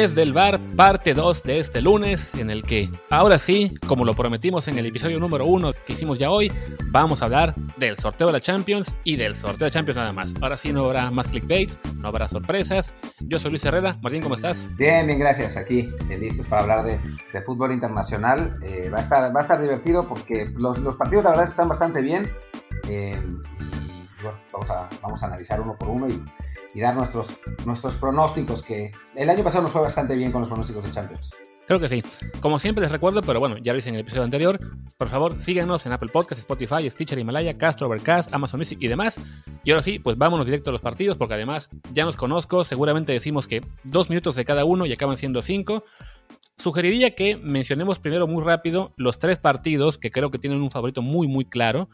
desde el bar, parte 2 de este lunes, en el que ahora sí, como lo prometimos en el episodio número 1 que hicimos ya hoy, vamos a hablar del sorteo de la Champions y del sorteo de Champions nada más. Ahora sí no habrá más clickbaits, no habrá sorpresas. Yo soy Luis Herrera. Martín, ¿cómo estás? Bien, bien, gracias. Aquí, eh, listos para hablar de, fútbol internacional. Eh, va, a estar, va a estar divertido porque los, los partidos la verdad están bastante bien. Eh, y bueno, vamos a, vamos a analizar uno por uno y y dar nuestros, nuestros pronósticos, que el año pasado nos fue bastante bien con los pronósticos de Champions. Creo que sí. Como siempre les recuerdo, pero bueno, ya lo hice en el episodio anterior, por favor síganos en Apple Podcasts, Spotify, Stitcher, Himalaya, Castro, Overcast, Amazon Music y demás. Y ahora sí, pues vámonos directo a los partidos, porque además ya nos conozco, seguramente decimos que dos minutos de cada uno y acaban siendo cinco. Sugeriría que mencionemos primero muy rápido los tres partidos que creo que tienen un favorito muy muy claro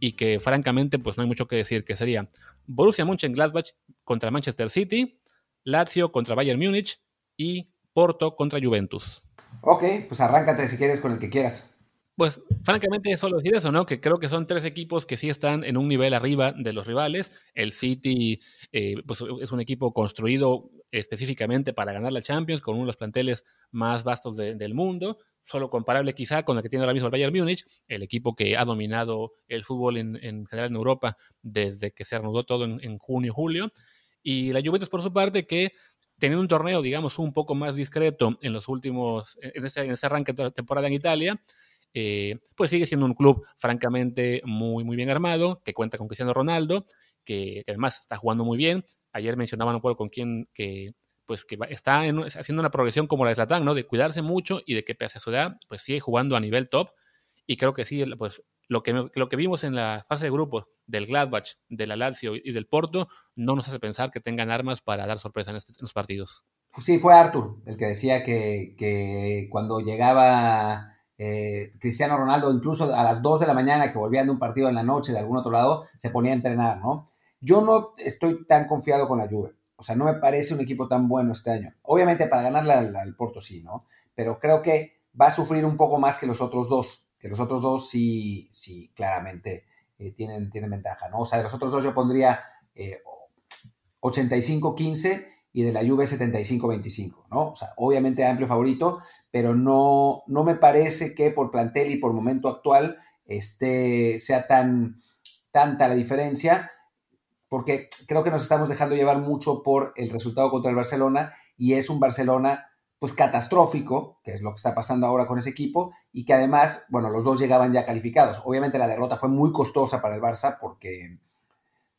y que francamente pues no hay mucho que decir, que sería Borussia Mönchengladbach contra Manchester City, Lazio contra Bayern Múnich y Porto contra Juventus. Ok, pues arráncate si quieres con el que quieras. Pues francamente solo decir eso, ¿no? Que creo que son tres equipos que sí están en un nivel arriba de los rivales. El City eh, pues es un equipo construido específicamente para ganar la Champions, con uno de los planteles más vastos del mundo solo comparable quizá con el que tiene ahora mismo el Bayern Múnich, el equipo que ha dominado el fútbol en, general en Europa desde que se reanudó todo en, junio y julio. Y la Juventus, por su parte, que teniendo un torneo, digamos, un poco más discreto en los últimos, en ese, en ese arranque de temporada en Italia, eh, pues sigue siendo un club francamente muy, muy bien armado, que cuenta con Cristiano Ronaldo, que, que además está jugando muy bien. Ayer mencionaban un poco con quién que pues que está haciendo una progresión como la de Zlatan, ¿no? De cuidarse mucho y de que pese a su edad, pues sigue jugando a nivel top. Y creo que sí, pues lo que, lo que vimos en la fase de grupos del Gladbach, del Lazio y del Porto, no nos hace pensar que tengan armas para dar sorpresa en, estos partidos. Sí, fue Arthur el que decía que, cuando llegaba eh, Cristiano Ronaldo, incluso a las 2 de la mañana que volvían de un partido en la noche de algún otro lado, se ponía a entrenar, ¿no? Yo no estoy tan confiado con la Juve. O sea, no me parece un equipo tan bueno este año. Obviamente para ganarle al, Porto sí, ¿no? Pero creo que va a sufrir un poco más que los otros dos. Que los otros dos sí, sí, claramente eh, tienen, tienen ventaja, ¿no? O sea, de los otros dos yo pondría 85-15 eh, y de la Juve 75-25, ¿no? O sea, obviamente amplio favorito, pero no, no me parece que por plantel y por momento actual este, sea tan tanta la diferencia porque creo que nos estamos dejando llevar mucho por el resultado contra el Barcelona y es un Barcelona pues catastrófico, que es lo que está pasando ahora con ese equipo, y que además, bueno, los dos llegaban ya calificados. Obviamente la derrota fue muy costosa para el Barça porque,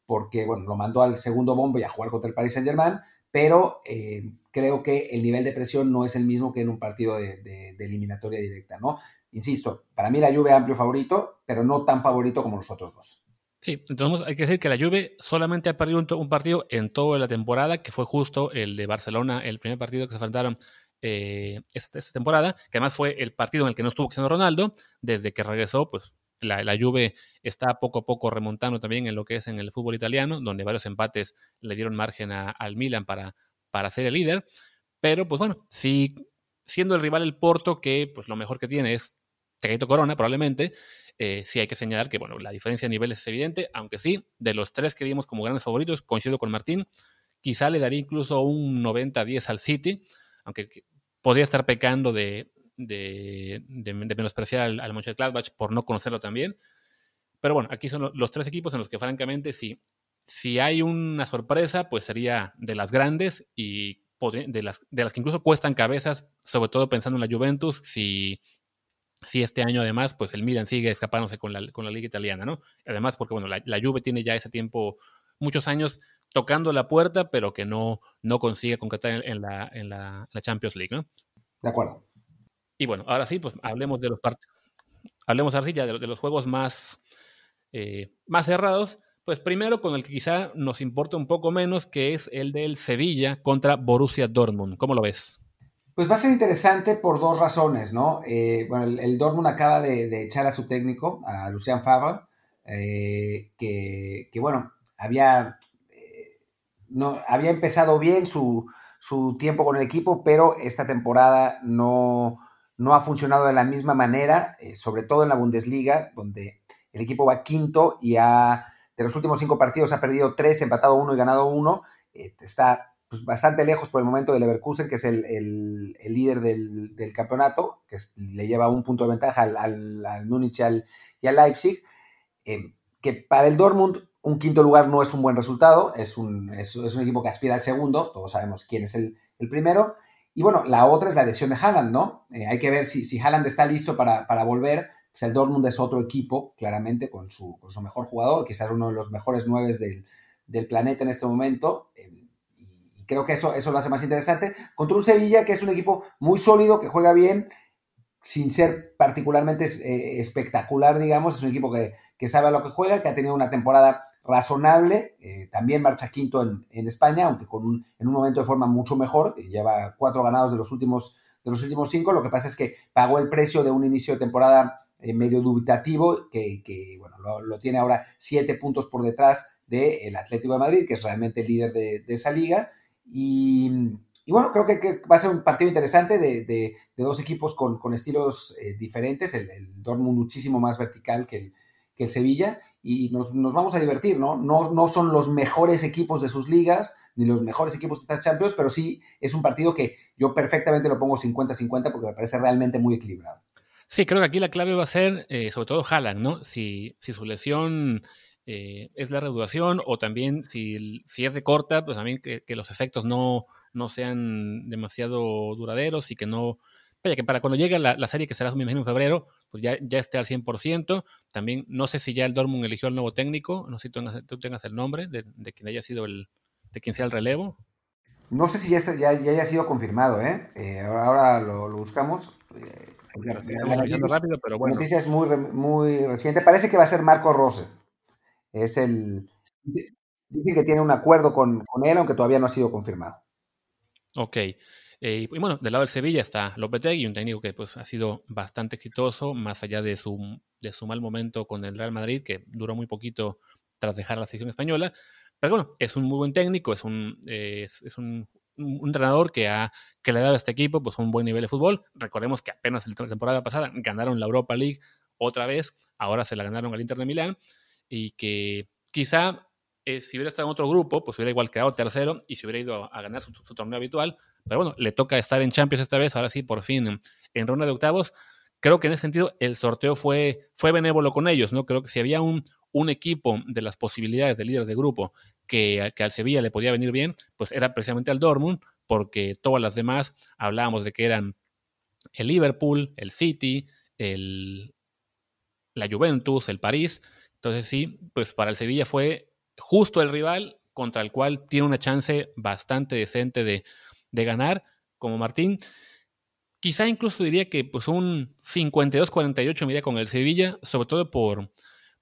porque bueno, lo mandó al segundo bombo y a jugar contra el Paris Saint Germain, pero eh, creo que el nivel de presión no es el mismo que en un partido de, de eliminatoria directa, ¿no? Insisto, para mí la Juve amplio favorito, pero no tan favorito como los otros dos. Sí, entonces hay que decir que la Juve solamente ha perdido un, partido en toda la temporada, que fue justo el de Barcelona, el primer partido que se enfrentaron eh, esta, temporada, que además fue el partido en el que no estuvo Cristiano Ronaldo, desde que regresó, pues la, la, Juve está poco a poco remontando también en lo que es en el fútbol italiano, donde varios empates le dieron margen al Milan para, para ser el líder, pero pues bueno, sí, siendo el rival el Porto, que pues lo mejor que tiene es Tegaito Corona probablemente, eh, sí hay que señalar que, bueno, la diferencia de niveles es evidente, aunque sí, de los tres que vimos como grandes favoritos, coincido con Martín, quizá le daría incluso un 90-10 al City, aunque podría estar pecando de, de, menospreciar al, al Mönchengladbach por no conocerlo también. Pero bueno, aquí son los tres equipos en los que francamente sí, si hay una sorpresa, pues sería de las grandes y de las, de las que incluso cuestan cabezas, sobre todo pensando en la Juventus, si si este año además, pues el Milan sigue escapándose con la, con la liga italiana, ¿no? Además, porque bueno, la, la, Juve tiene ya ese tiempo, muchos años tocando la puerta, pero que no, no consigue concretar en, la, en la, Champions League, ¿no? De acuerdo. Y bueno, ahora sí, pues hablemos de los partidos. Hablemos ahora sí ya de, los juegos más, eh, más cerrados. Pues primero con el que quizá nos importa un poco menos, que es el del Sevilla contra Borussia Dortmund. ¿Cómo lo ves? Pues va a ser interesante por dos razones, ¿no? Eh, bueno, el, Dortmund acaba de, echar a su técnico, a Lucian Favre, eh, que, bueno, había, eh, no, había empezado bien su, tiempo con el equipo, pero esta temporada no, no ha funcionado de la misma manera, sobre todo en la Bundesliga, donde el equipo va quinto y ha, de los últimos cinco partidos ha perdido tres, empatado uno y ganado uno. está pues, bastante lejos por el momento del Leverkusen, que es el, líder del, campeonato, que le lleva un punto de ventaja al, al, Múnich y al, Leipzig, eh, que para el Dortmund un quinto lugar no es un buen resultado, es un, es, un equipo que aspira al segundo, todos sabemos quién es el, primero, y bueno, la otra es la lesión de Haaland, ¿no? Eh, hay que ver si, si Haaland está listo para, volver, pues el Dortmund es otro equipo, claramente, con su, con su mejor jugador, quizás uno de los mejores nueve del, del planeta en este momento. Eh, creo que eso, eso lo hace más interesante. Contra un Sevilla que es un equipo muy sólido, que juega bien, sin ser particularmente eh, espectacular, digamos. Es un equipo que, sabe a lo que juega, que ha tenido una temporada razonable. Eh, también marcha quinto en, España, aunque con en un momento de forma mucho mejor. Lleva cuatro ganados de los últimos, de los últimos cinco. Lo que pasa es que pagó el precio de un inicio de temporada medio dubitativo, que, bueno, lo, tiene ahora siete puntos por detrás del Atlético de Madrid, que es realmente el líder de, esa liga. Y, bueno, creo que, va a ser un partido interesante de, dos equipos con, estilos eh, diferentes, el, el, Dortmund muchísimo más vertical que el, Sevilla, y nos, vamos a divertir, ¿no? ¿no? No son los mejores equipos de sus ligas, ni los mejores equipos de estas Champions, pero sí es un partido que yo perfectamente lo pongo 50-50 porque me parece realmente muy equilibrado. Sí, creo que aquí la clave va a ser, eh, sobre todo, Haaland, ¿no? Si, si su lesión eh, es la reducción o también si, si es de corta, pues también que, los efectos no, no sean demasiado duraderos y que no... Vaya, que para cuando llegue la, serie, que será, me imagino, en febrero, pues ya, ya esté al 100%. También, no sé si ya el Dortmund eligió al nuevo técnico, no sé si tú tengas, tengas el nombre de, quien haya sido el, de quien sea el relevo. No sé si ya, ya, haya sido confirmado, ¿eh? eh ahora lo, buscamos. Eh, rápido, pero bueno. La noticia es muy, muy reciente. Parece que va a ser Marco Rose. Es el. Dice que tiene un acuerdo con, él, aunque todavía no ha sido confirmado. Ok. Eh, y bueno, del lado del Sevilla está Lopetegui, un técnico que pues, ha sido bastante exitoso, más allá de su, de su mal momento con el Real Madrid, que duró muy poquito tras dejar la selección española. Pero bueno, es un muy buen técnico, es un, es, un, entrenador que, ha, que le ha dado a este equipo pues, un buen nivel de fútbol. Recordemos que apenas la temporada pasada ganaron la Europa League otra vez, ahora se la ganaron al Inter de Milán y que quizá eh, si hubiera estado en otro grupo, pues hubiera igual quedado tercero y se hubiera ido a, ganar su, torneo habitual. Pero bueno, le toca estar en Champions esta vez, ahora sí, por fin, en, ronda de octavos. Creo que en ese sentido el sorteo fue, fue benévolo con ellos, ¿no? Creo que si había un, un equipo de las posibilidades de líderes de grupo que, que al Sevilla le podía venir bien, pues era precisamente al Dortmund, porque todas las demás hablábamos de que eran el Liverpool, el City, el, la Juventus, el París, entonces sí, pues para el Sevilla fue justo el rival contra el cual tiene una chance bastante decente de, ganar, como Martín. Quizá incluso diría que pues un 52-48 mira con el Sevilla, sobre todo por,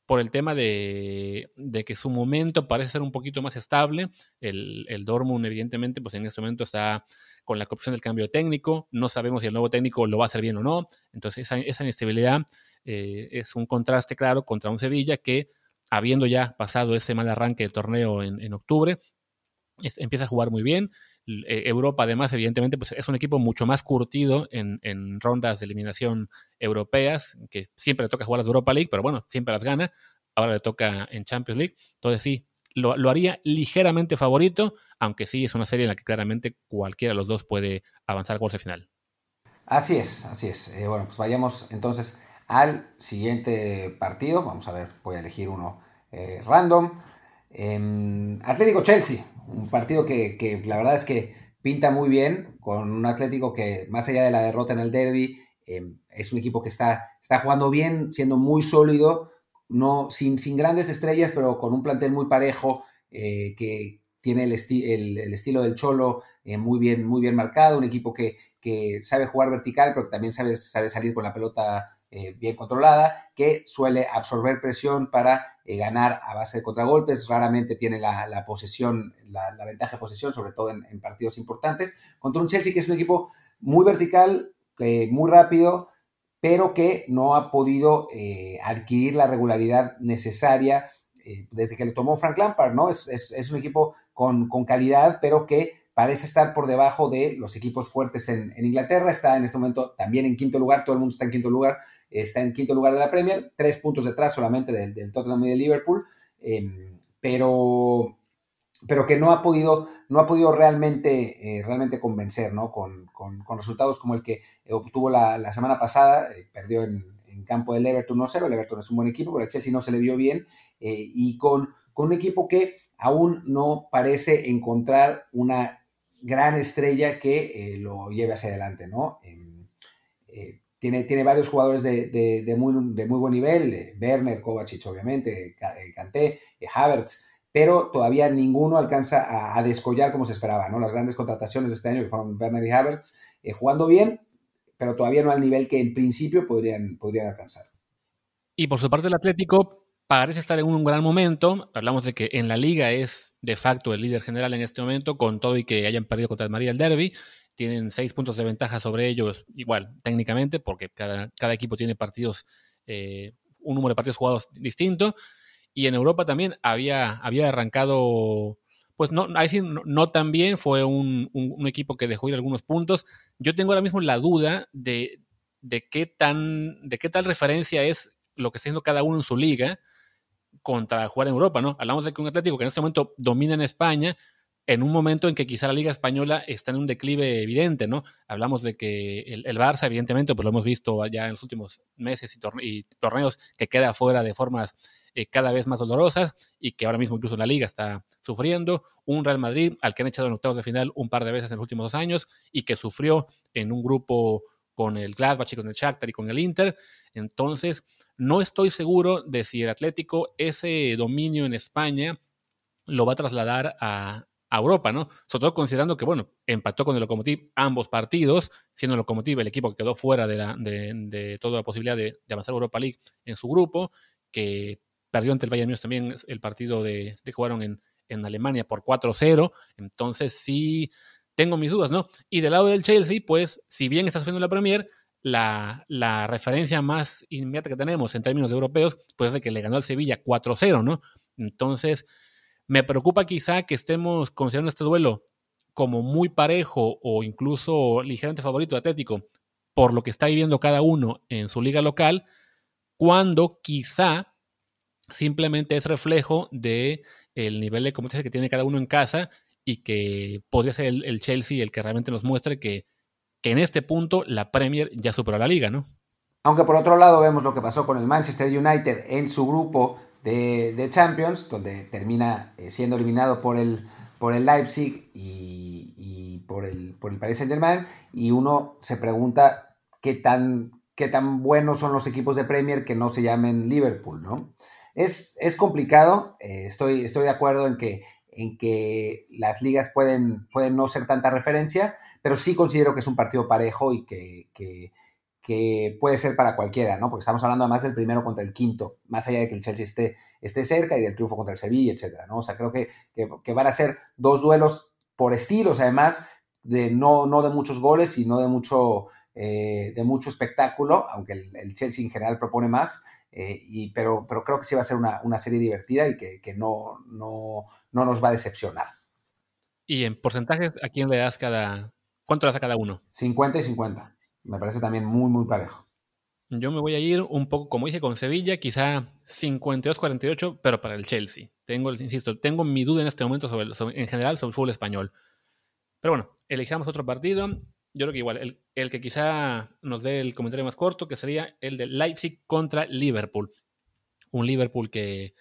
por el tema de, que su momento parece ser un poquito más estable. El, el Dortmund, evidentemente, pues en este momento está con la opción del cambio técnico. No sabemos si el nuevo técnico lo va a hacer bien o no. Entonces, esa, esa inestabilidad eh, es un contraste claro contra un Sevilla que, habiendo ya pasado ese mal arranque del torneo en, octubre, empieza a jugar muy bien. Eh, Europa, además, evidentemente, pues es un equipo mucho más curtido en, rondas de eliminación europeas, que siempre le toca jugar de Europa League, pero bueno, siempre las gana. Ahora le toca en Champions League. Entonces, sí, lo, lo, haría ligeramente favorito, aunque sí es una serie en la que claramente cualquiera de los dos puede avanzar a cuarto final. Así es, así es. Eh, bueno, pues vayamos entonces al siguiente partido. Vamos a ver, voy a elegir uno eh, random. Atlético Chelsea, un partido que, la verdad es que pinta muy bien, con un Atlético que más allá de la derrota en el derby, em, es un equipo que está, está jugando bien, siendo muy sólido, no, sin, sin grandes estrellas, pero con un plantel muy parejo, eh, que tiene el, el, estilo del Cholo eh, muy, bien, muy bien marcado, un equipo que, que sabe jugar vertical, pero que también sabe, sabe salir con la pelota eh, bien controlada, que suele absorber presión para eh, ganar a base de contragolpes, raramente tiene la, posesión, la, ventaja de posesión, sobre todo en, partidos importantes, contra un Chelsea que es un equipo muy vertical, muy rápido, pero que no ha podido eh, adquirir la regularidad necesaria desde que lo tomó Frank Lampard, ¿no? Es, un equipo con, calidad, pero que parece estar por debajo de los equipos fuertes en, Inglaterra. Está en este momento también en quinto lugar, todo el mundo está en quinto lugar, está en quinto lugar de la Premier, tres puntos detrás solamente del, Tottenham y del Liverpool, em, pero pero que no ha podido, no ha podido realmente, eh, realmente convencer, ¿no? Con, resultados como el que obtuvo la, semana pasada, eh, perdió en, campo del Everton 1-0, el Everton es un buen equipo, pero el Chelsea no se le vio bien, eh, y con, con un equipo que aún no parece encontrar una gran estrella que lo lleve hacia adelante, ¿no? Em, tiene, tiene, varios jugadores de, muy, de muy buen nivel, Werner, Kovacic obviamente, Kanté, Havertz, pero todavía ninguno alcanza a, descollar como se esperaba, ¿no? Las grandes contrataciones de este año que fueron Werner y Havertz eh, jugando bien, pero todavía no al nivel que en principio podrían, podrían alcanzar. Y por su parte el Atlético parece estar en un gran momento. Hablamos de que en la liga es de facto el líder general en este momento, con todo y que hayan perdido contra el María el Derby. Tienen seis puntos de ventaja sobre ellos, igual, técnicamente, porque cada, cada equipo tiene partidos, eh, un número de partidos jugados distinto. Y en Europa también había, había arrancado, pues no, no, no tan bien, fue un, equipo que dejó ir algunos puntos. Yo tengo ahora mismo la duda de, de, qué tan, de qué tal referencia es lo que está haciendo cada uno en su liga contra jugar en Europa, ¿no? Hablamos de que un Atlético que en este momento domina en España, en un momento en que quizá la Liga Española está en un declive evidente, ¿no? Hablamos de que el, Barça, evidentemente, pues lo hemos visto ya en los últimos meses y, torneos que queda fuera de formas eh, cada vez más dolorosas y que ahora mismo incluso la Liga está sufriendo. Un Real Madrid al que han echado en octavos de final un par de veces en los últimos dos años y que sufrió en un grupo con el Gladbach y con el Shakhtar y con el Inter. Entonces, no estoy seguro de si el Atlético ese dominio en España lo va a trasladar a, Europa, ¿no? Sobre todo considerando que, bueno, empató con el Lokomotiv ambos partidos, siendo el Lokomotiv el equipo que quedó fuera de, la, de, toda la posibilidad de, avanzar a Europa League en su grupo, que perdió ante el Bayern Múnich también el partido de, que jugaron en, en Alemania por 4-0, entonces sí tengo mis dudas, ¿no? Y del lado del Chelsea, pues, si bien está sufriendo la Premier, la, la, referencia más inmediata que tenemos en términos de europeos, pues es de que le ganó al Sevilla 4-0, ¿no? Entonces, me preocupa quizá que estemos considerando este duelo como muy parejo o incluso ligeramente favorito de Atlético por lo que está viviendo cada uno en su liga local, cuando quizá simplemente es reflejo de el nivel de competencia que tiene cada uno en casa y que podría ser el, Chelsea el que realmente nos muestre que, que, en este punto la Premier ya superó a la liga, ¿no? Aunque por otro lado vemos lo que pasó con el Manchester United en su grupo de, Champions, donde termina eh, siendo eliminado por el, por el Leipzig y, por, el, por el Paris Saint Germain, y uno se pregunta qué tan, qué tan buenos son los equipos de Premier que no se llamen Liverpool, ¿no? Es, es complicado, eh, estoy, estoy de acuerdo en que, en que las ligas pueden, pueden no ser tanta referencia, pero sí considero que es un partido parejo y que, que puede ser para cualquiera, ¿no? Porque estamos hablando además del primero contra el quinto, más allá de que el Chelsea esté, esté cerca y del triunfo contra el Sevilla, etcétera, ¿no? O sea, creo que, que, van a ser dos duelos por estilos, además, de no, no de muchos goles y no de mucho, eh, de mucho espectáculo, aunque el, Chelsea en general propone más, eh, y, pero, pero creo que sí va a ser una, una serie divertida y que, que no, no, no, nos va a decepcionar. ¿Y en porcentajes a quién le das cada... ¿Cuánto le das a cada uno? 50 y 50. Me parece también muy, muy parejo. Yo me voy a ir un poco, como dije, con Sevilla, quizá 52-48, pero para el Chelsea. Tengo, insisto, tengo mi duda en este momento sobre, en general sobre el fútbol español. Pero bueno, elijamos otro partido. Yo creo que igual, el, que quizá nos dé el comentario más corto, que sería el de Leipzig contra Liverpool. Un Liverpool que,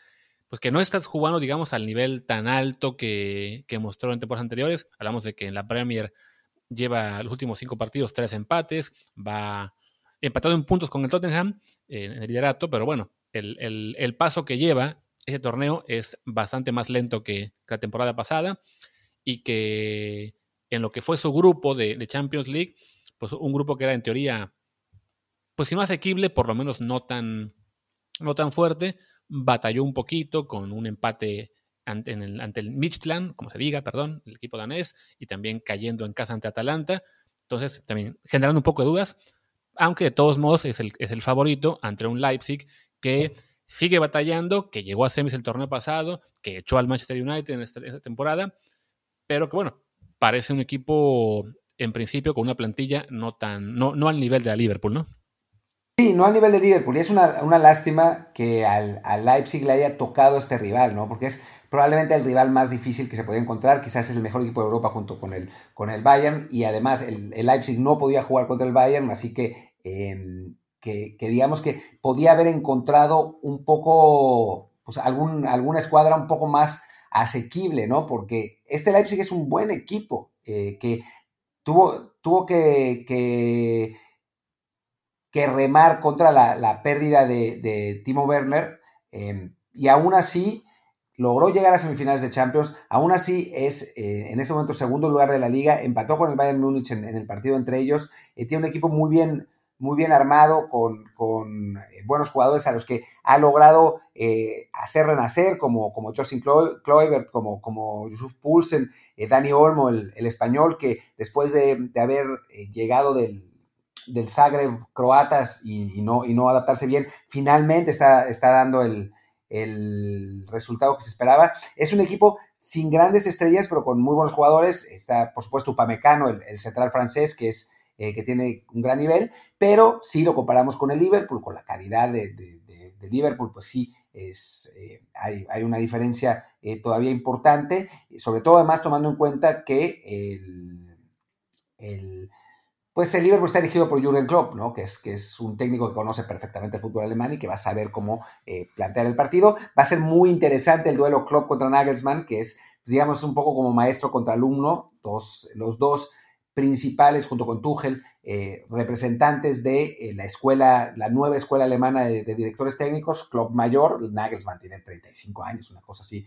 pues que no estás jugando, digamos, al nivel tan alto que, que mostró en temporadas anteriores. Hablamos de que en la Premier lleva los últimos cinco partidos, tres empates, va empatado en puntos con el Tottenham en el liderato, pero bueno, el, paso que lleva ese torneo es bastante más lento que, la temporada pasada y que en lo que fue su grupo de, Champions League, pues un grupo que era en teoría, pues si no asequible, por lo menos no tan, no tan fuerte, batalló un poquito con un empate ante, el, ante el Midtjylland, como se diga, perdón, el equipo danés, y también cayendo en casa ante Atalanta. Entonces, también generando un poco de dudas, aunque de todos modos es el, es el favorito ante un Leipzig que sigue batallando, que llegó a semis el torneo pasado, que echó al Manchester United en esta, temporada, pero que bueno, parece un equipo en principio con una plantilla no tan, no, no al nivel de la Liverpool, ¿no? Sí, no al nivel de Liverpool. Y es una, lástima que al, al, Leipzig le haya tocado este rival, ¿no? Porque es probablemente el rival más difícil que se podía encontrar, quizás es el mejor equipo de Europa junto con el, con el Bayern, y además el, Leipzig no podía jugar contra el Bayern, así em, que, que, digamos que podía haber encontrado un poco, pues algún, alguna escuadra un poco más asequible, ¿no? Porque este Leipzig es un buen equipo, eh, que tuvo, tuvo que, que, remar contra la, pérdida de, Timo Werner, em, y aún así logró llegar a semifinales de Champions, aún así es eh, en ese momento segundo lugar de la liga, empató con el Bayern Múnich en, el partido entre ellos, eh, tiene un equipo muy bien, muy bien armado, con, eh, buenos jugadores a los que ha logrado hacer renacer, como, como Justin como, como Yusuf Poulsen, Dani Olmo, el, español, que después de, haber llegado del, del Zagreb croatas y, no, y no adaptarse bien, finalmente está, está dando el el resultado que se esperaba. Es un equipo sin grandes estrellas, pero con muy buenos jugadores. Está, por supuesto, Upamecano, el, central francés, que, es, eh, que tiene un gran nivel, pero si lo comparamos con el Liverpool, con la calidad de, Liverpool, pues sí, es, eh, hay, una diferencia eh, todavía importante, sobre todo además tomando en cuenta que el pues el Liverpool está dirigido por Jürgen Klopp, ¿no? que, es, que es un técnico que conoce perfectamente el fútbol alemán y que va a saber cómo eh, plantear el partido. Va a ser muy interesante el duelo Klopp contra Nagelsmann, que es, digamos, un poco como maestro contra alumno, dos, los dos principales, junto con Tuchel, eh, representantes de eh, la escuela, la nueva escuela alemana de, directores técnicos, Klopp mayor, Nagelsmann tiene 35 años, una cosa así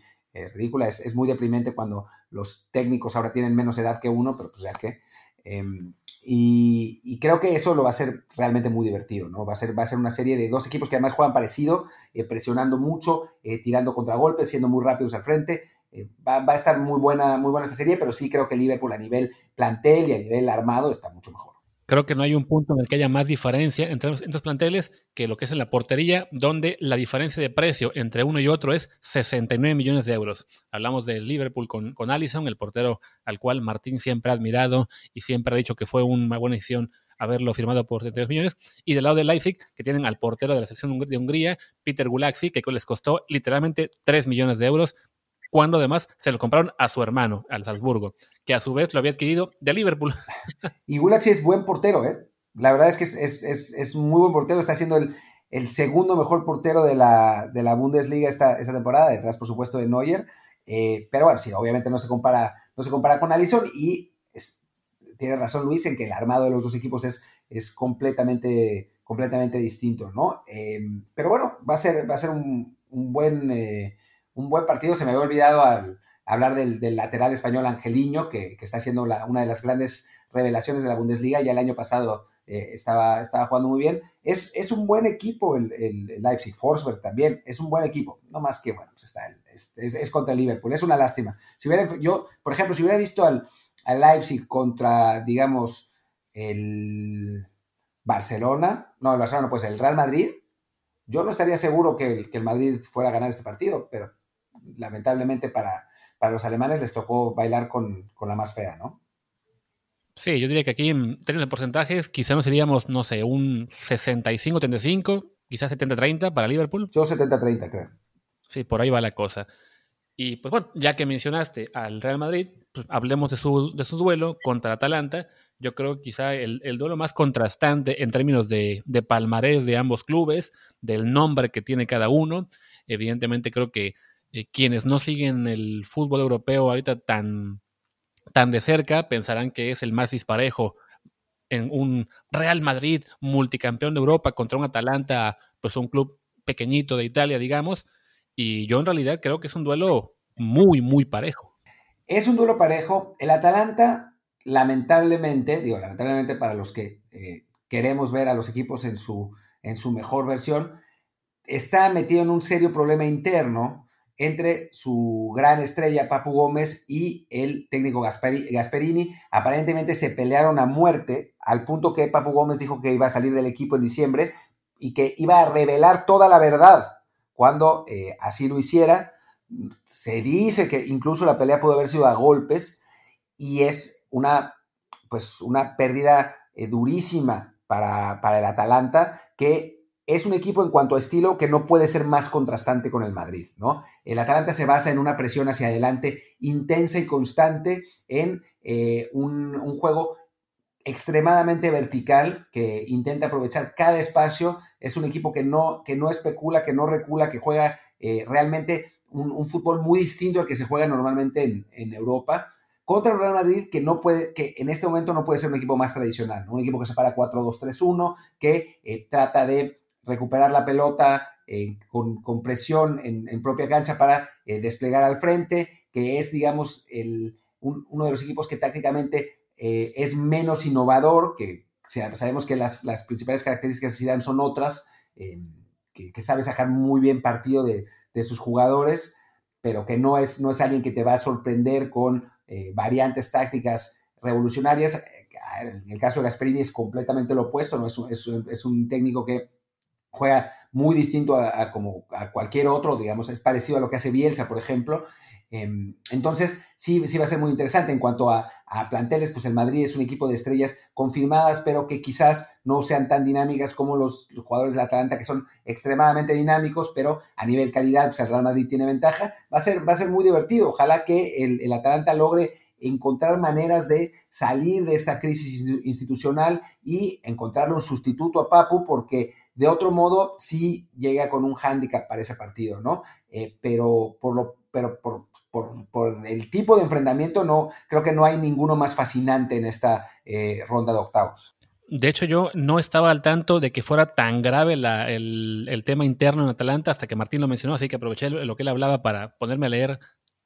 ridícula. Es, es, muy deprimente cuando los técnicos ahora tienen menos edad que uno, pero pues ya que... Em, y, creo que eso lo va a ser realmente muy divertido, ¿no? Va a ser, va a ser una serie de dos equipos que además juegan parecido, eh, presionando mucho, eh, tirando contragolpes, siendo muy rápidos al frente. Eh, va, va, a estar muy buena, muy buena esta serie, pero sí creo que Liverpool a nivel plantel y a nivel armado está mucho mejor. Creo que no hay un punto en el que haya más diferencia entre estos planteles que lo que es en la portería, donde la diferencia de precio entre uno y otro es 69 millones de euros. Hablamos de Liverpool con, con Allison, el portero al cual Martín siempre ha admirado y siempre ha dicho que fue una buena decisión haberlo firmado por 72 millones. Y del lado de Leipzig, que tienen al portero de la sección de Hungría, Peter Gulaxi, que les costó literalmente 3 millones de euros, cuando además se lo compraron a su hermano, al Salzburgo, que a su vez lo había adquirido de Liverpool. y Gulaxi es buen portero, ¿eh? La verdad es que es, muy buen portero, está siendo el, segundo mejor portero de la, de la Bundesliga esta, esta, temporada, detrás por supuesto de Neuer. Eh, pero bueno, sí, obviamente no se compara, no se compara con Allison y tiene razón Luis en que el armado de los dos equipos es, es completamente, completamente distinto, ¿no? Eh, pero bueno, va a ser, va a ser un, buen... Eh, un buen partido. Se me había olvidado al hablar del, lateral español Angeliño, que, está siendo una de las grandes revelaciones de la Bundesliga. Ya el año pasado eh, estaba, estaba jugando muy bien. Es, es un buen equipo el, Leipzig. Forsberg también es un buen equipo. No más que, bueno, pues está, es, contra el Liverpool. Es una lástima. Si hubiera, yo, por ejemplo, si hubiera visto al, al Leipzig contra, digamos, el Barcelona, no, el Barcelona, pues el Real Madrid, yo no estaría seguro que que el Madrid fuera a ganar este partido, pero lamentablemente para, para los alemanes les tocó bailar con, la más fea, ¿no? Sí, yo diría que aquí en términos de porcentajes quizá no seríamos, no sé, un 65-35, quizás 70-30 para Liverpool. Yo 70-30 creo. Sí, por ahí va la cosa. Y pues bueno, ya que mencionaste al Real Madrid, pues hablemos de su, de su duelo contra Atalanta. Yo creo quizá el, duelo más contrastante en términos de, de palmarés de ambos clubes, del nombre que tiene cada uno. Evidentemente creo que eh, quienes no siguen el fútbol europeo ahorita tan, tan de cerca pensarán que es el más disparejo en un Real Madrid multicampeón de Europa contra un Atalanta, pues un club pequeñito de Italia, digamos. Y yo en realidad creo que es un duelo muy, muy parejo. Es un duelo parejo. El Atalanta, lamentablemente, digo, lamentablemente para los que eh, queremos ver a los equipos en su, en su mejor versión, está metido en un serio problema interno entre su gran estrella Papu Gómez y el técnico Gasperini. Aparentemente se pelearon a muerte al punto que Papu Gómez dijo que iba a salir del equipo en diciembre y que iba a revelar toda la verdad cuando eh, así lo hiciera. Se dice que incluso la pelea pudo haber sido a golpes y es una, pues una pérdida eh, durísima para, para el Atalanta que es un equipo en cuanto a estilo que no puede ser más contrastante con el Madrid, ¿no? El Atalanta se basa en una presión hacia adelante intensa y constante en eh, un, juego extremadamente vertical que intenta aprovechar cada espacio. Es un equipo que no, que no especula, que no recula, que juega eh, realmente un, fútbol muy distinto al que se juega normalmente en, Europa contra el Real Madrid, que no puede, que en este momento no puede ser un equipo más tradicional, un equipo que se para 4-2-3-1, que eh, trata de recuperar la pelota eh, con, presión en, propia cancha para eh, desplegar al frente, que es, digamos, el, uno de los equipos que tácticamente es menos innovador, que sabemos que las, principales características de Zidane son otras, que, sabe sacar muy bien partido de, de sus jugadores, pero que no es, no es alguien que te va a sorprender con eh, variantes tácticas revolucionarias. En el caso de Gasperini es completamente lo opuesto, es, un, es, un, técnico que juega muy distinto a, como a cualquier otro, digamos, es parecido a lo que hace Bielsa, por ejemplo, Em, entonces, sí, sí va a ser muy interesante en cuanto a, planteles, pues el Madrid es un equipo de estrellas confirmadas, pero que quizás no sean tan dinámicas como los, jugadores de Atalanta, que son extremadamente dinámicos, pero a nivel calidad, pues el Real Madrid tiene ventaja. Va a ser, va a ser muy divertido. Ojalá que el, el Atalanta logre encontrar maneras de salir de esta crisis institucional y encontrarle un sustituto a Papu, porque de otro modo sí llega con un hándicap para ese partido, ¿no? Eh, pero por lo pero por, por, el tipo de enfrentamiento no creo que no hay ninguno más fascinante en esta eh, ronda de octavos. De hecho, yo no estaba al tanto de que fuera tan grave el, tema interno en Atalanta hasta que Martín lo mencionó, así que aproveché lo que él hablaba para ponerme a leer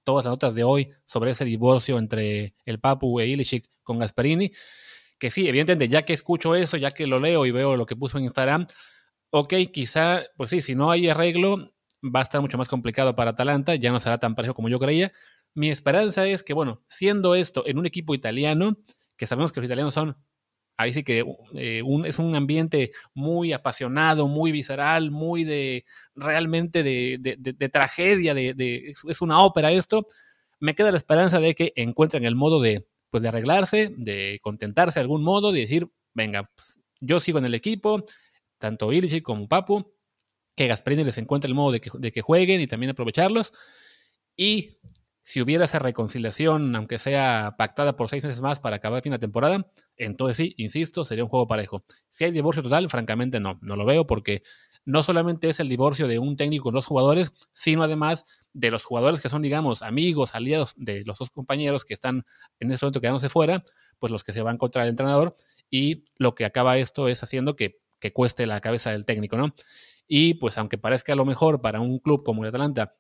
todas las notas de hoy sobre ese divorcio entre el Papu e Ilicic con Gasparini. Que sí, evidentemente, ya que escucho eso, ya que lo leo y veo lo que puso en Instagram, ok, quizá, pues sí, si no hay arreglo, va a estar mucho más complicado para Atalanta, ya no será tan parejo como yo creía. Mi esperanza es que, bueno, siendo esto en un equipo italiano, que sabemos que los italianos son, ahí sí que eh, es un ambiente muy apasionado, muy visceral, muy de, realmente de, tragedia, de, es una ópera esto, me queda la esperanza de que encuentren el modo de, pues, de arreglarse, de contentarse de algún modo, de decir, venga, yo sigo en el equipo, tanto Illich como Papu, que Gasperini les encuentre el modo de que, jueguen y también aprovecharlos. Y si hubiera esa reconciliación, aunque sea pactada por seis meses más para acabar fin de temporada, entonces sí, insisto, sería un juego parejo. Si hay divorcio total, francamente no, no lo veo porque no solamente es el divorcio de un técnico con dos jugadores, sino además de los jugadores que son, digamos, amigos, aliados de los dos compañeros que están en ese momento quedándose fuera, pues los que se van contra el entrenador y lo que acaba esto es haciendo que, que cueste la cabeza del técnico, ¿no? Y pues aunque parezca lo mejor para un club como el Atalanta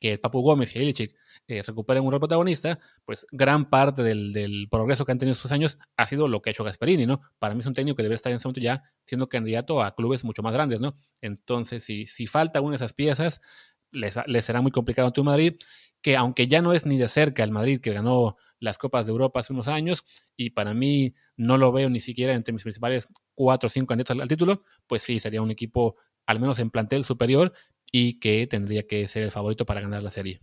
que el Papu Gómez y Ilicic eh, recuperen un rol protagonista, pues gran parte del, progreso que han tenido estos años ha sido lo que ha hecho Gasperini, ¿no? Para mí es un técnico que debe estar en ese momento ya siendo candidato a clubes mucho más grandes, ¿no? Entonces, si, si falta una de esas piezas, les, será muy complicado ante un Madrid que aunque ya no es ni de cerca el Madrid que ganó las Copas de Europa hace unos años, y para mí no lo veo ni siquiera entre mis principales cuatro o cinco candidatos al título, pues sí, sería un equipo al menos en plantel superior, y que tendría que ser el favorito para ganar la serie.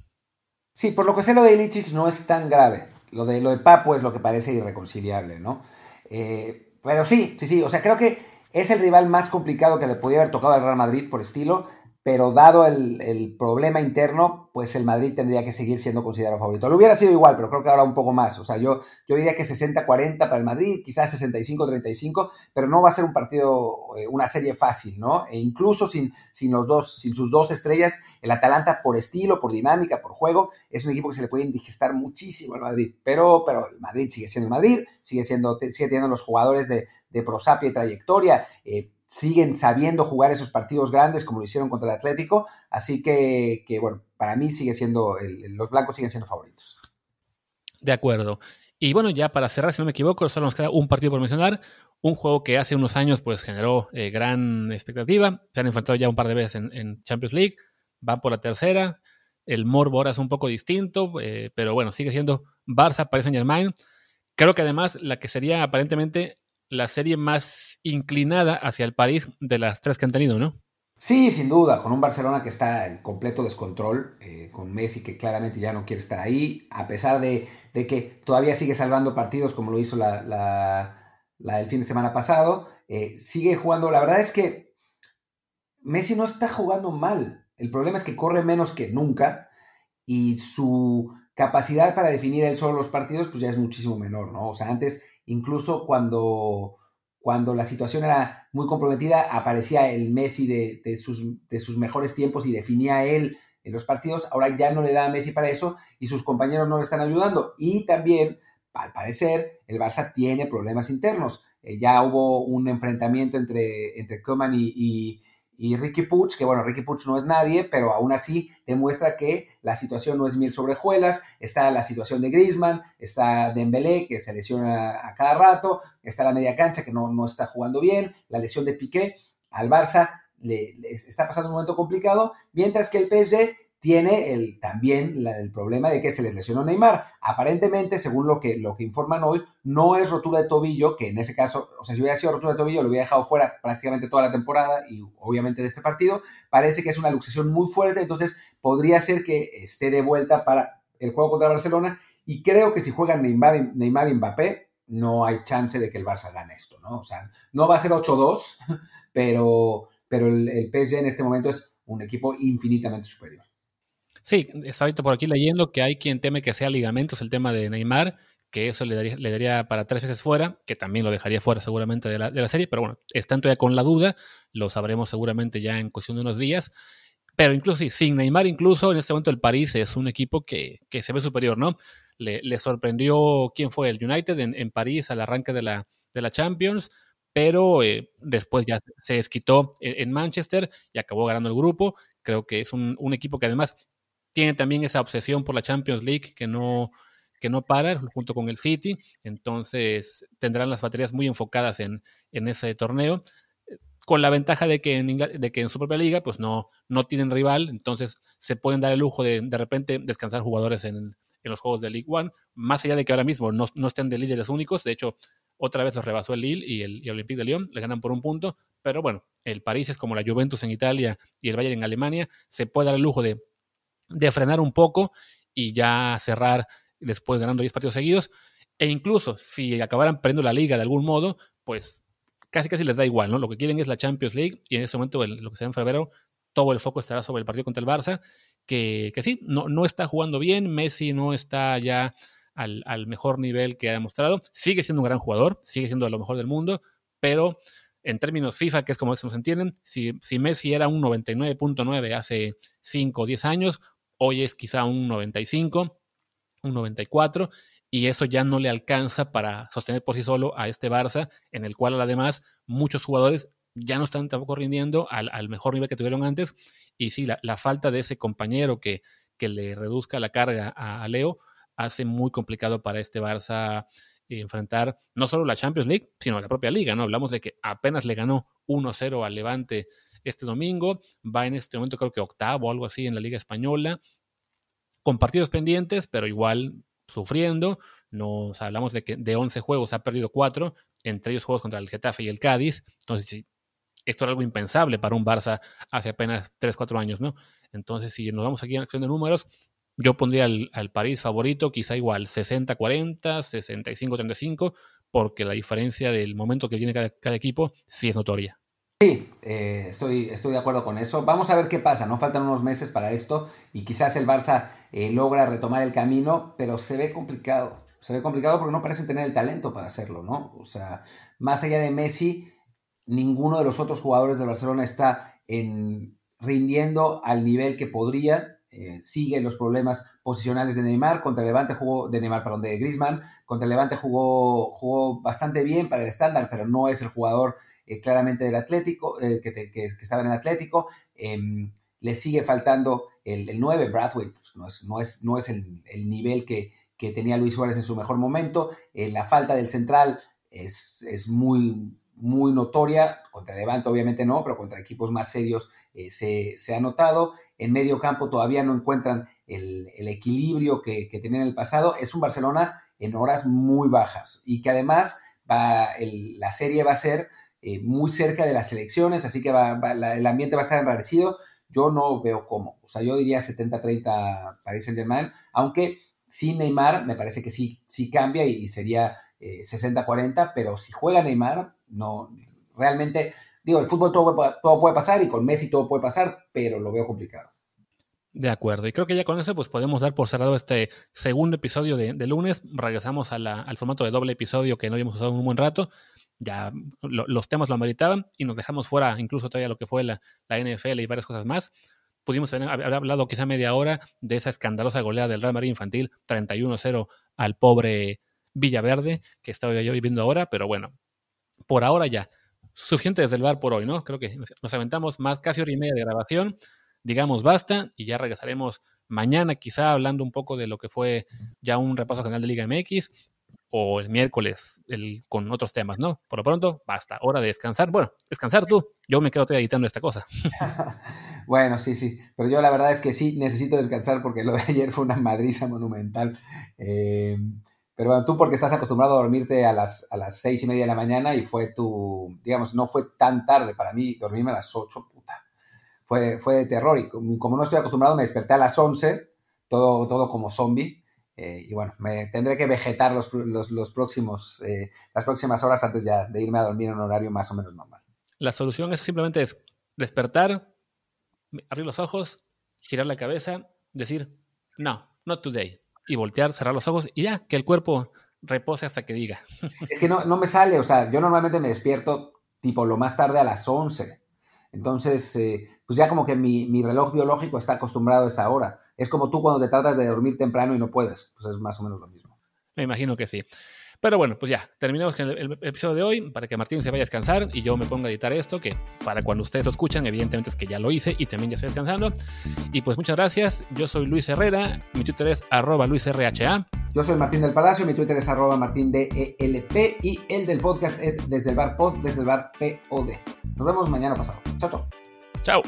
Sí, por lo que sé lo de Ilicic no es tan grave. Lo de, lo de Papo es lo que parece irreconciliable, ¿no? Eh, pero sí, sí, sí. O sea, creo que es el rival más complicado que le podía haber tocado al Real Madrid por estilo pero dado el, problema interno, pues el Madrid tendría que seguir siendo considerado favorito. Lo hubiera sido igual, pero creo que ahora un poco más. O sea, yo, yo diría que 60-40 para el Madrid, quizás 65-35, pero no va a ser un partido, eh, una serie fácil, ¿no? E incluso sin, sin, los dos, sin sus dos estrellas, el Atalanta por estilo, por dinámica, por juego, es un equipo que se le puede indigestar muchísimo al Madrid. Pero, pero el Madrid sigue siendo el Madrid, sigue, siendo, sigue teniendo los jugadores de, de prosapia y trayectoria. Eh, siguen sabiendo jugar esos partidos grandes como lo hicieron contra el Atlético. Así que, bueno, para mí sigue siendo, los blancos siguen siendo favoritos. De acuerdo. Y bueno, ya para cerrar, si no me equivoco, solo nos queda un partido por mencionar. Un juego que hace unos años pues generó eh, gran expectativa. Se han enfrentado ya un par de veces en, Champions League. Van por la tercera. El morbo ahora es un poco distinto, eh, pero bueno, sigue siendo Barça, Paris Saint Germain. Creo que además la que sería aparentemente la serie más inclinada hacia el París de las tres que han tenido, ¿no? Sí, sin duda, con un Barcelona que está en completo descontrol, eh, con Messi que claramente ya no quiere estar ahí, a pesar de, que todavía sigue salvando partidos como lo hizo la, el fin de semana pasado, eh, sigue jugando, la verdad es que Messi no está jugando mal. El problema es que corre menos que nunca y su capacidad para definir él solo los partidos pues ya es muchísimo menor, ¿no? O sea, antes incluso cuando, cuando la situación era muy comprometida aparecía el Messi de, sus, de sus mejores tiempos y definía él en los partidos, ahora ya no le da a Messi para eso y sus compañeros no le están ayudando. Y también, al parecer, el Barça tiene problemas internos. Eh, ya hubo un enfrentamiento entre, entre y, Ricky Puig, que bueno, Ricky Puig no es nadie, pero aún así demuestra que la situación no es mil sobre Está la situación de Griezmann, está Dembélé, que se lesiona a cada rato, está la media cancha, que no, no está jugando bien, la lesión de Piqué. Al Barça le, está pasando un momento complicado, mientras que el PSG tiene el, también el problema de que se les lesionó Neymar. Aparentemente, según lo que, lo que informan hoy, no es rotura de tobillo, que en ese caso, o sea, si hubiera sido rotura de tobillo, lo hubiera dejado fuera prácticamente toda la temporada y obviamente de este partido. Parece que es una luxación muy fuerte, entonces podría ser que esté de vuelta para el juego contra Barcelona. Y creo que si juegan Neymar, Neymar y Mbappé, no hay chance de que el Barça gane esto, ¿no? O sea, no va a ser 8-2, pero pero el, el PSG en este momento es un equipo infinitamente superior. Sí, ahorita por aquí leyendo que hay quien teme que sea ligamentos el tema de Neymar, que eso le daría, le daría para tres veces fuera, que también lo dejaría fuera seguramente de la, de la serie, pero bueno, están todavía con la duda, lo sabremos seguramente ya en cuestión de unos días. Pero incluso sí, sin Neymar, incluso en este momento el París es un equipo que, que se ve superior, ¿no? Le, sorprendió quién fue el United en, en París al arranque de la, de la Champions pero eh, después ya se desquitó en, Manchester y acabó ganando el grupo. Creo que es un, equipo que además tiene también esa obsesión por la Champions League que no, que no para junto con el City, entonces tendrán las baterías muy enfocadas en, en ese torneo, con la ventaja de que, en de que en su propia liga pues no, no tienen rival, entonces se pueden dar el lujo de de repente descansar jugadores en, en los juegos de League One, más allá de que ahora mismo no, no estén de líderes únicos, de hecho otra vez los rebasó el Lille y el, Olympique de Lyon, le ganan por un punto, pero bueno, el París es como la Juventus en Italia y el Bayern en Alemania, se puede dar el lujo de, de frenar un poco y ya cerrar después ganando 10 partidos seguidos, e incluso si acabaran perdiendo la liga de algún modo, pues casi casi les da igual, ¿no? Lo que quieren es la Champions League y en ese momento, lo que sea en febrero, todo el foco estará sobre el partido contra el Barça, que, que sí, no, no está jugando bien, Messi no está ya al, mejor nivel que ha demostrado. Sigue siendo un gran jugador, sigue siendo lo mejor del mundo, pero en términos FIFA, que es como se nos entienden, si, si Messi era un 99.9 hace 5 o 10 años, hoy es quizá un 95, un 94, y eso ya no le alcanza para sostener por sí solo a este Barça, en el cual además muchos jugadores ya no están tampoco rindiendo al, mejor nivel que tuvieron antes, y sí, la, falta de ese compañero que, que le reduzca la carga a Leo, hace muy complicado para este Barça enfrentar no solo la Champions League, sino la propia liga, ¿no? Hablamos de que apenas le ganó 1-0 al Levante este domingo, va en este momento creo que octavo o algo así en la Liga Española, con partidos pendientes, pero igual sufriendo. Nos hablamos de que de 11 juegos ha perdido 4, entre ellos juegos contra el Getafe y el Cádiz. Entonces, esto era algo impensable para un Barça hace apenas 3, 4 años, ¿no? Entonces, si nos vamos aquí en acción de números, yo pondría al, París favorito, quizá igual 60-40, 65-35, porque la diferencia del momento que tiene cada, equipo sí es notoria. Sí, eh, estoy, estoy de acuerdo con eso. Vamos a ver qué pasa, ¿no? Faltan unos meses para esto y quizás el Barça eh, logra retomar el camino, pero se ve complicado. Se ve complicado porque no parece tener el talento para hacerlo, ¿no? O sea, más allá de Messi, ninguno de los otros jugadores de Barcelona está en, rindiendo al nivel que podría eh, sigue los problemas posicionales de Neymar. Contra Levante jugó, de Neymar, perdón, de Griezmann. Contra Levante jugó, jugó bastante bien para el estándar, pero no es el jugador eh, claramente del Atlético, eh, que, estaba en el Atlético. Em, le sigue faltando el, 9, Bradway, pues, no es, no es, no es el, nivel que, tenía Luis Suárez en su mejor momento. la falta del central es, es muy, muy notoria. Contra el Levante, obviamente no, pero contra equipos más serios se, se, ha notado en medio campo todavía no encuentran el, equilibrio que, tenían en el pasado. Es un Barcelona en horas muy bajas y que además va, la serie va a ser eh, muy cerca de las elecciones, así que el ambiente va a estar enrarecido. Yo no veo cómo. O sea, yo diría 70-30 Paris Saint-Germain, aunque sin Neymar me parece que sí, sí cambia y, sería 60-40, eh, pero si juega Neymar, no, realmente digo, el fútbol todo, todo puede pasar y con Messi todo puede pasar, pero lo veo complicado. De acuerdo. Y creo que ya con eso pues podemos dar por cerrado este segundo episodio de, lunes. Regresamos al formato de doble episodio que no habíamos usado en un buen rato. Ya los temas lo ameritaban y nos dejamos fuera incluso todavía lo que fue la, la NFL y varias cosas más. Pudimos haber, hablado quizá media hora de esa escandalosa goleada del Real Madrid infantil 31-0 al pobre Villaverde que estaba yo viviendo ahora. Pero bueno, por ahora ya. Suficiente desde el bar por hoy, ¿no? Creo que nos aventamos más casi hora y media de grabación digamos basta y ya regresaremos mañana quizá hablando un poco de lo que fue ya un repaso general de Liga MX o el miércoles el, con otros temas, ¿no? Por lo pronto, basta, hora de descansar. Bueno, descansar tú, yo me quedo editando esta cosa. bueno, sí, sí, pero yo la verdad es que sí necesito descansar porque lo de ayer fue una madriza monumental. Eh, pero bueno, tú porque estás acostumbrado a dormirte a las, a las seis y media de la mañana y fue tu, digamos, no fue tan tarde para mí dormirme a las ocho, puta fue, fue de terror. Y como no estoy acostumbrado, me desperté a las 11, todo, todo como zombie. Eh, y bueno, me tendré que vegetar los, los, próximos, eh, las próximas horas antes ya de irme a dormir en un horario más o menos normal. La solución es simplemente es despertar, abrir los ojos, girar la cabeza, decir, no, not today. Y voltear, cerrar los ojos y ya, que el cuerpo repose hasta que diga. Es que no, no me sale, o sea, yo normalmente me despierto tipo lo más tarde a las 11. Entonces, eh, pues ya como que mi, mi, reloj biológico está acostumbrado a esa hora. Es como tú cuando te tratas de dormir temprano y no puedes. Pues es más o menos lo mismo. Me imagino que sí. Pero bueno, pues ya, terminamos con el, episodio de hoy para que Martín se vaya a descansar y yo me ponga a editar esto, que para cuando ustedes lo escuchan, evidentemente es que ya lo hice y también ya estoy descansando. Y pues muchas gracias, yo soy Luis Herrera, mi Twitter es arroba luisrha. Yo soy Martín del Palacio, mi Twitter es arroba martindelp y el del podcast es desde el bar pod, desde el bar pod. Nos vemos mañana pasado. Chao, chao. Chao.